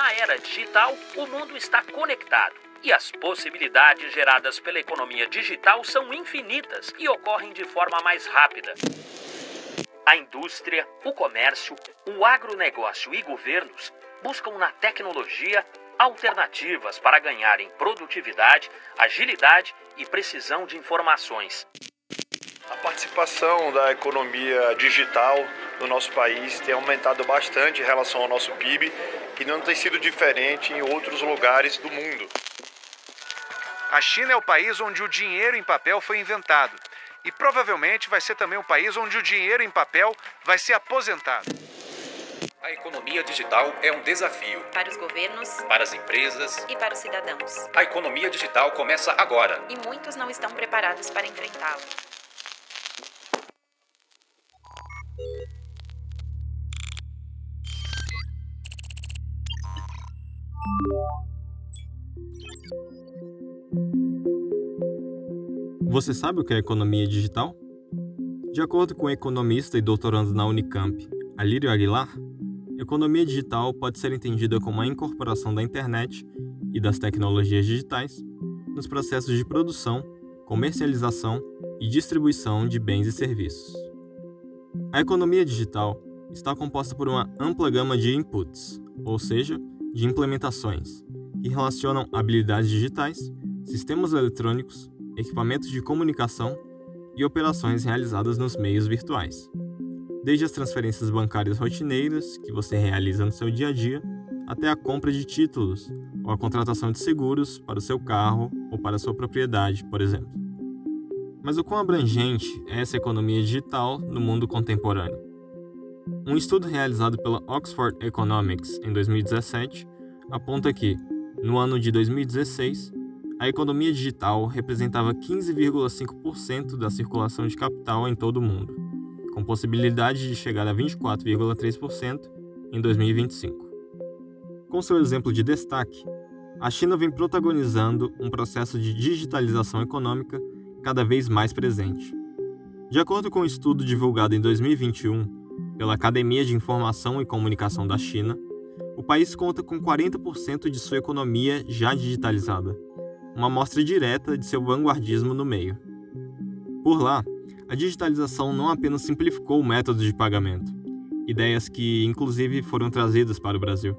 Na era digital, o mundo está conectado e as possibilidades geradas pela economia digital são infinitas e ocorrem de forma mais rápida. A indústria, o comércio, o agronegócio e governos buscam na tecnologia alternativas para ganhar em produtividade, agilidade e precisão de informações. A participação da economia digital no nosso país tem aumentado bastante em relação ao nosso PIB e não tem sido diferente em outros lugares do mundo. A China é o país onde o dinheiro em papel foi inventado e provavelmente vai ser também o país onde o dinheiro em papel vai ser aposentado. A economia digital é um desafio para os governos, para as empresas e para os cidadãos. A economia digital começa agora e muitos não estão preparados para enfrentá-la. Você sabe o que é economia digital? De acordo com o economista e doutorando na Unicamp, Alírio Aguilar, economia digital pode ser entendida como a incorporação da internet e das tecnologias digitais nos processos de produção, comercialização e distribuição de bens e serviços. A economia digital está composta por uma ampla gama de inputs, ou seja, de implementações, que relacionam habilidades digitais, sistemas eletrônicos, equipamentos de comunicação e operações realizadas nos meios virtuais. Desde as transferências bancárias rotineiras que você realiza no seu dia a dia, até a compra de títulos ou a contratação de seguros para o seu carro ou para a sua propriedade, por exemplo. Mas o quão abrangente é essa economia digital no mundo contemporâneo? Um estudo realizado pela Oxford Economics em 2017 aponta que, no ano de 2016, a economia digital representava 15,5% da circulação de capital em todo o mundo, com possibilidade de chegar a 24,3% em 2025. Com seu exemplo de destaque, a China vem protagonizando um processo de digitalização econômica cada vez mais presente. De acordo com um estudo divulgado em 2021 pela Academia de Informação e Comunicação da China, o país conta com 40% de sua economia já digitalizada uma amostra direta de seu vanguardismo no meio. Por lá, a digitalização não apenas simplificou o método de pagamento, ideias que inclusive foram trazidas para o Brasil,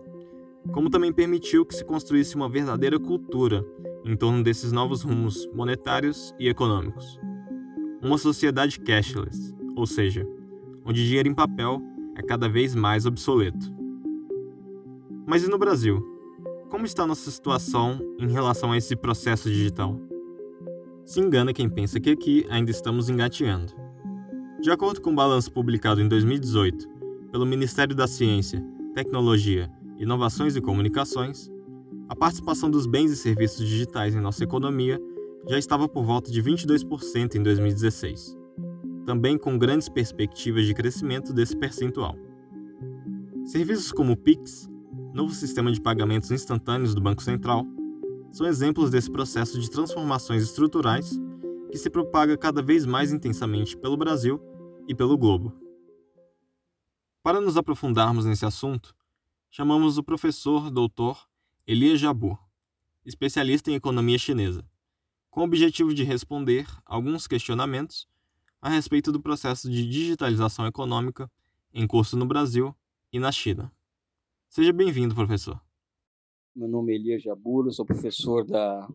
como também permitiu que se construísse uma verdadeira cultura em torno desses novos rumos monetários e econômicos. Uma sociedade cashless, ou seja, onde dinheiro em papel é cada vez mais obsoleto. Mas e no Brasil? Como está nossa situação em relação a esse processo digital? Se engana quem pensa que aqui ainda estamos engateando. De acordo com o um balanço publicado em 2018 pelo Ministério da Ciência, Tecnologia, Inovações e Comunicações, a participação dos bens e serviços digitais em nossa economia já estava por volta de 22% em 2016, também com grandes perspectivas de crescimento desse percentual. Serviços como o Pix, novo sistema de pagamentos instantâneos do Banco Central, são exemplos desse processo de transformações estruturais que se propaga cada vez mais intensamente pelo Brasil e pelo globo. Para nos aprofundarmos nesse assunto, chamamos o professor doutor Elia Jabur, especialista em economia chinesa, com o objetivo de responder alguns questionamentos a respeito do processo de digitalização econômica em curso no Brasil e na China. Seja bem-vindo, professor. Meu nome é Elias Jaburo, sou professor da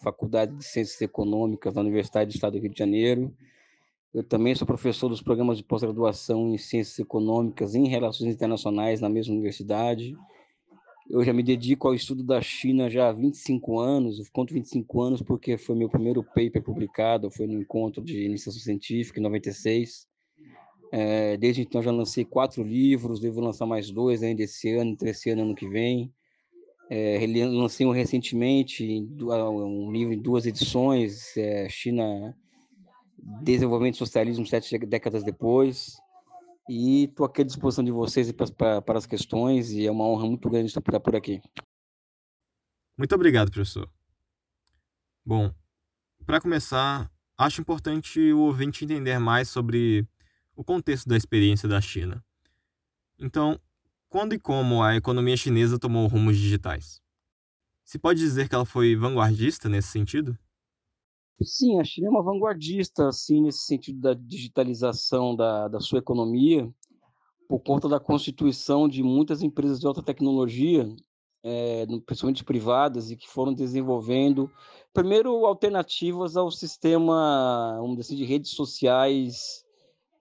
Faculdade de Ciências Econômicas da Universidade do Estado do Rio de Janeiro. Eu também sou professor dos programas de pós-graduação em Ciências Econômicas e em Relações Internacionais na mesma universidade. Eu já me dedico ao estudo da China já há 25 anos, eu conto 25 anos porque foi meu primeiro paper publicado, foi no encontro de iniciação científica em 96. É, desde então já lancei quatro livros, devo lançar mais dois ainda esse ano, entre esse ano e ano que vem. É, lancei um recentemente, um livro em duas edições, é, China, Desenvolvimento e Socialismo sete décadas depois. E estou aqui à disposição de vocês para, as questões e é uma honra muito grande estar por aqui. Muito obrigado, professor. Bom, para começar, acho importante o ouvinte entender mais sobre o contexto da experiência da China. Então, Quando e como a economia chinesa tomou rumos digitais? Se pode dizer que ela foi vanguardista nesse sentido? Sim, a China é uma vanguardista, assim, nesse sentido da digitalização da, da sua economia, por conta da constituição de muitas empresas de alta tecnologia, é, principalmente privadas, e que foram desenvolvendo, primeiro, alternativas ao sistema, vamos dizer assim, de redes sociais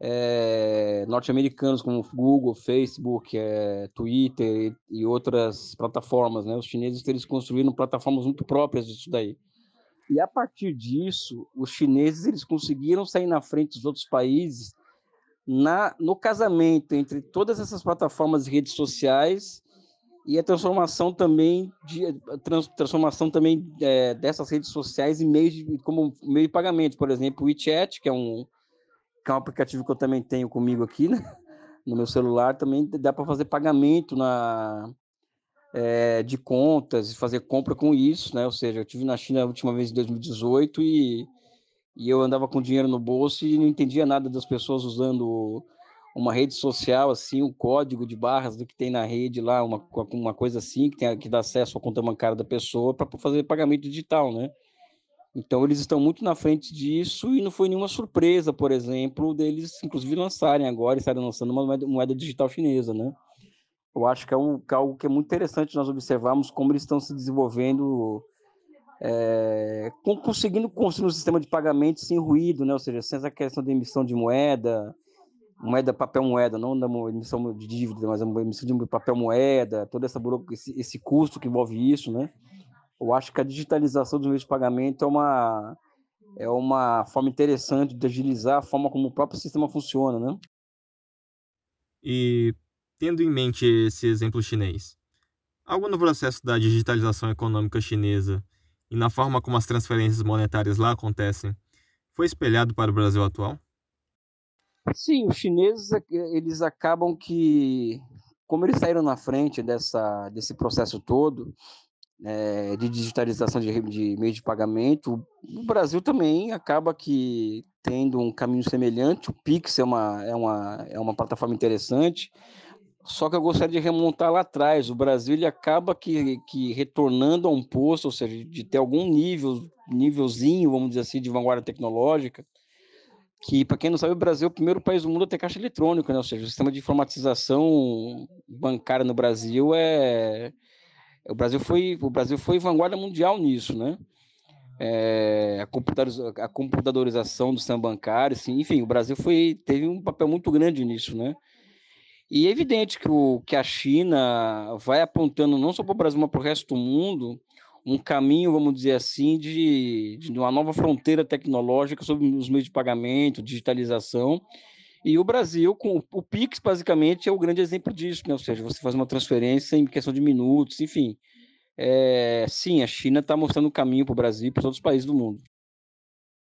é, norte-americanos, como Google, Facebook, é, Twitter e, e, outras plataformas. Né? Os chineses eles construíram plataformas muito próprias disso daí. E a partir disso, os chineses eles conseguiram sair na frente dos outros países na, no casamento entre todas essas plataformas e redes sociais e a transformação também de trans, transformação também é, dessas redes sociais em meios de, como meio de pagamento, por exemplo, o WeChat, que é um que é um aplicativo que eu também tenho comigo aqui, né? no meu celular, também dá para fazer pagamento na é, de contas e fazer compra com isso, né? Ou seja, eu tive na China a última vez em 2018 e e eu andava com dinheiro no bolso e não entendia nada das pessoas usando uma rede social, assim, o código de barras do que tem na rede lá, uma, uma coisa assim, que, tem, que dá acesso à conta bancária da pessoa para fazer pagamento digital, né? Então, eles estão muito na frente disso e não foi nenhuma surpresa, por exemplo, deles, inclusive, lançarem agora, estarem lançando uma moeda digital chinesa, né? Eu acho que é, um, é algo que é muito interessante nós observarmos como eles estão se desenvolvendo é, conseguindo construir um sistema de pagamento sem ruído, né? ou seja, sem essa questão de emissão de moeda, moeda, papel moeda, não da emissão de dívida, mas a emissão de papel moeda, todo essa esse, esse custo que envolve isso, né? Eu acho que a digitalização dos meios de pagamento é uma é uma forma interessante de agilizar a forma como o próprio sistema funciona, né? E tendo em mente esse exemplo chinês, algo no processo da digitalização econômica chinesa e na forma como as transferências monetárias lá acontecem, foi espelhado para o Brasil atual? Sim, os chineses eles acabam que, como eles saíram na frente dessa, desse processo todo é, de digitalização de, de meio de pagamento, o Brasil também acaba que tendo um caminho semelhante. O Pix é uma, é uma, é uma plataforma interessante. Só que eu gostaria de remontar lá atrás. O Brasil ele acaba que, que retornando a um posto, ou seja, de ter algum nível, nívelzinho, vamos dizer assim, de vanguarda tecnológica, que, para quem não sabe, o Brasil é o primeiro país do mundo a ter caixa eletrônica, né? ou seja, o sistema de informatização bancária no Brasil é... O Brasil foi, o Brasil foi vanguarda mundial nisso, né? É, a, computadorização, a computadorização do sistema bancário, assim, enfim, o Brasil foi, teve um papel muito grande nisso, né? E é evidente que, o, que a China vai apontando não só para o Brasil, mas para o resto do mundo, um caminho, vamos dizer assim, de, de uma nova fronteira tecnológica sobre os meios de pagamento, digitalização. E o Brasil, com o Pix, basicamente, é o grande exemplo disso, né? ou seja, você faz uma transferência em questão de minutos, enfim. É, sim, a China está mostrando o caminho para o Brasil e para os outros países do mundo.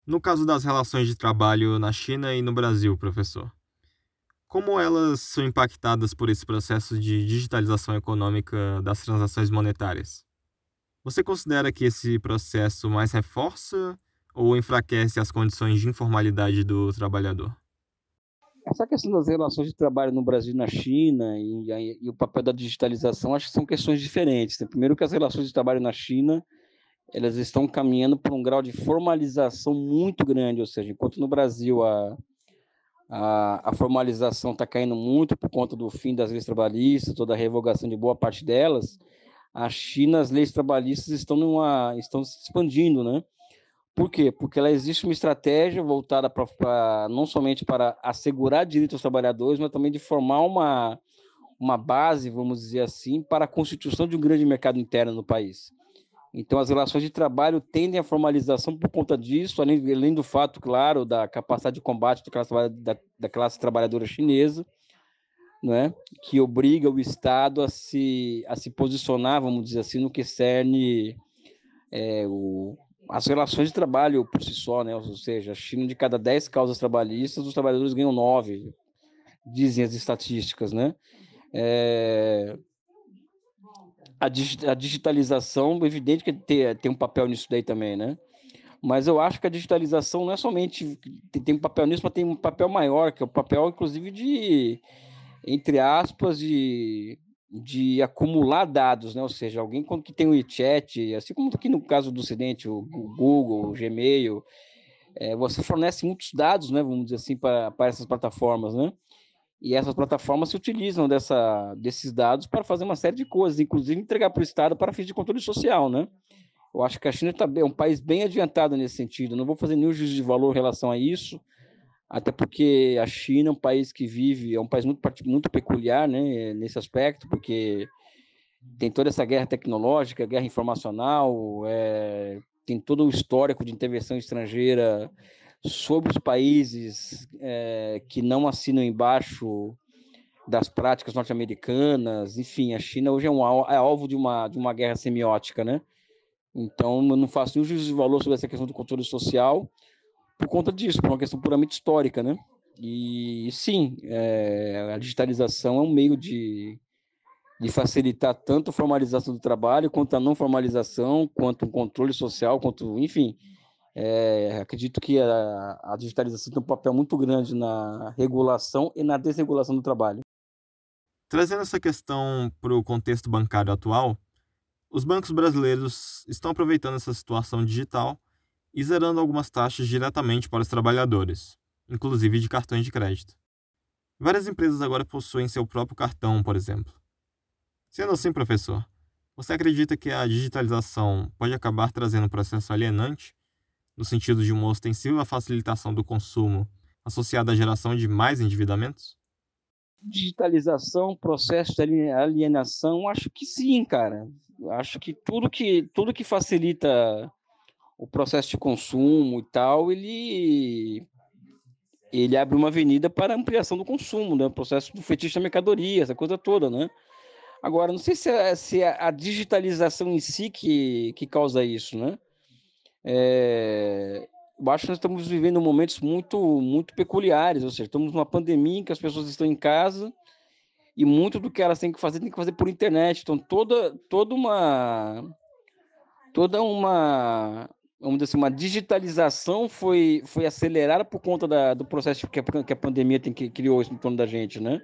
No caso das relações de trabalho na China e no Brasil, professor, como elas são impactadas por esse processo de digitalização econômica das transações monetárias? Você considera que esse processo mais reforça ou enfraquece as condições de informalidade do trabalhador? Essa questão das relações de trabalho no Brasil e na China e, e, o papel da digitalização, acho que são questões diferentes. Né? Primeiro que as relações de trabalho na China, elas estão caminhando para um grau de formalização muito grande, ou seja, enquanto no Brasil a a, a formalização está caindo muito por conta do fim das leis trabalhistas, toda a revogação de boa parte delas. A China, as leis trabalhistas estão, numa, estão se expandindo, né? Por quê? Porque ela existe uma estratégia voltada para não somente para assegurar direitos aos trabalhadores, mas também de formar uma, uma base, vamos dizer assim, para a constituição de um grande mercado interno no país. Então, as relações de trabalho tendem à formalização por conta disso, além, além do fato, claro, da capacidade de combate da classe, da, da classe trabalhadora chinesa, né, que obriga o Estado a se, a se posicionar, vamos dizer assim, no que cerne é, o, as relações de trabalho por si só, né, ou seja, a China, de cada 10 causas trabalhistas, os trabalhadores ganham 9, dizem as estatísticas, né? É, a, a digitalização, evidente que tem, tem um papel nisso daí também, né? Mas eu acho que a digitalização não é somente tem um papel nisso, mas tem um papel maior, que é o papel, inclusive, de, entre aspas, de de acumular dados, né? Ou seja, alguém que tem o WeChat, assim como aqui no caso do Ocidente, o Google, o Gmail, é, você fornece muitos dados, né? Vamos dizer assim, para essas plataformas, né? E essas plataformas se utilizam dessa, desses dados para fazer uma série de coisas, inclusive entregar para o Estado para fins de controle social, né? Eu acho que a China tá, é um país bem adiantado nesse sentido. Não vou fazer nenhum juízo de valor em relação a isso, até porque a China é um país que vive, é um país muito, muito peculiar né, nesse aspecto, porque tem toda essa guerra tecnológica, guerra informacional, é, tem todo o histórico de intervenção estrangeira sobre os países é, que não assinam embaixo das práticas norte-americanas, enfim, a China hoje é, um, é alvo de uma, de uma guerra semiótica, né? Então, eu não faço nenhum juízo de valor sobre essa questão do controle social por conta disso, por uma questão puramente histórica, né? E sim, é, a digitalização é um meio de, de facilitar tanto a formalização do trabalho, quanto a não formalização, quanto o controle social, quanto, enfim. É, acredito que a, a digitalização tem um papel muito grande na regulação e na desregulação do trabalho. Trazendo essa questão para o contexto bancário atual, os bancos brasileiros estão aproveitando essa situação digital e zerando algumas taxas diretamente para os trabalhadores, inclusive de cartões de crédito. Várias empresas agora possuem seu próprio cartão, por exemplo. Sendo assim, professor, você acredita que a digitalização pode acabar trazendo um processo alienante, no sentido de uma ostensiva facilitação do consumo associada à geração de mais endividamentos? Digitalização, processo de alienação, acho que sim, cara acho que tudo que tudo que facilita o processo de consumo e tal, ele ele abre uma avenida para ampliação do consumo, né? O processo do fetiche da mercadoria, essa coisa toda, né? Agora, não sei se é, se é a digitalização em si que, que causa isso, né? É, eu acho que nós estamos vivendo momentos muito, muito peculiares, ou seja, estamos numa pandemia em que as pessoas estão em casa, e muito do que elas têm que fazer tem que fazer por internet. Então toda toda uma toda uma vamos dizer assim, uma digitalização foi foi acelerada por conta da, do processo que a, que a pandemia tem que criou em torno da gente, né?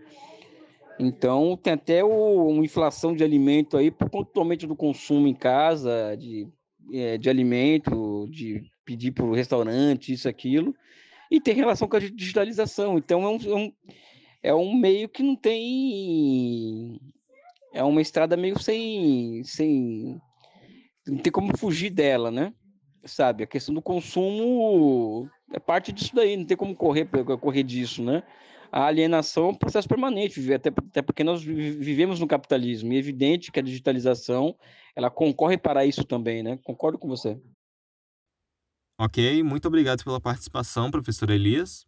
Então tem até o, uma inflação de alimento aí por conta totalmente do consumo em casa de é, de alimento, de pedir para o restaurante, isso, aquilo, e tem relação com a digitalização. Então, é um, é um, é um meio que não tem. É uma estrada meio sem. sem não tem como fugir dela, né? Sabe? A questão do consumo é parte disso daí, não tem como correr, correr disso, né? A alienação é um processo permanente, até, até porque nós vivemos no capitalismo, e é evidente que a digitalização ela concorre para isso também, né? Concordo com você. Ok, muito obrigado pela participação, professor Elias.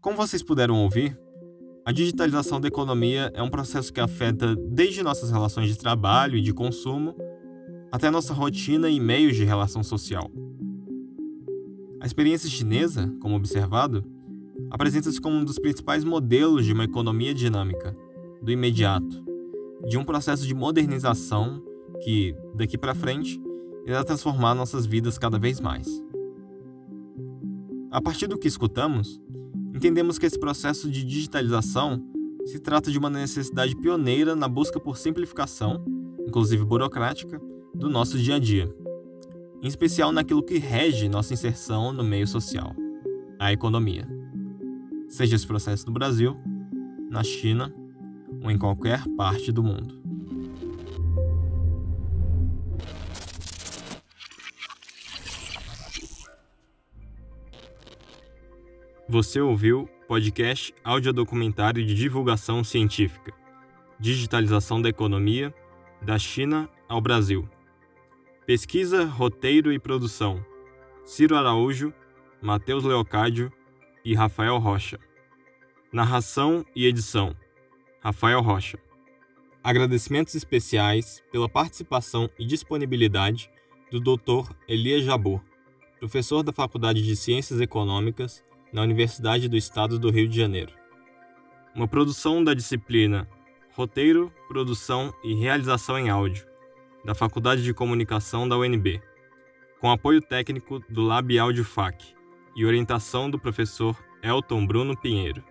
Como vocês puderam ouvir, a digitalização da economia é um processo que afeta desde nossas relações de trabalho e de consumo até nossa rotina e meios de relação social. A experiência chinesa, como observado, apresenta-se como um dos principais modelos de uma economia dinâmica, do imediato, de um processo de modernização que, daqui para frente, irá transformar nossas vidas cada vez mais. A partir do que escutamos, entendemos que esse processo de digitalização se trata de uma necessidade pioneira na busca por simplificação, inclusive burocrática, do nosso dia a dia, em especial naquilo que rege nossa inserção no meio social, a economia. Seja esse processo no Brasil, na China ou em qualquer parte do mundo. Você ouviu podcast audiodocumentário de divulgação científica. Digitalização da economia da China ao Brasil. Pesquisa, roteiro e produção: Ciro Araújo, Matheus Leocádio e Rafael Rocha. Narração e edição: Rafael Rocha. Agradecimentos especiais pela participação e disponibilidade do Dr. Elias Jabor, professor da Faculdade de Ciências Econômicas na Universidade do Estado do Rio de Janeiro. Uma produção da disciplina Roteiro, Produção e Realização em Áudio, da Faculdade de Comunicação da UNB, com apoio técnico do Lab Audio FAC e orientação do professor Elton Bruno Pinheiro.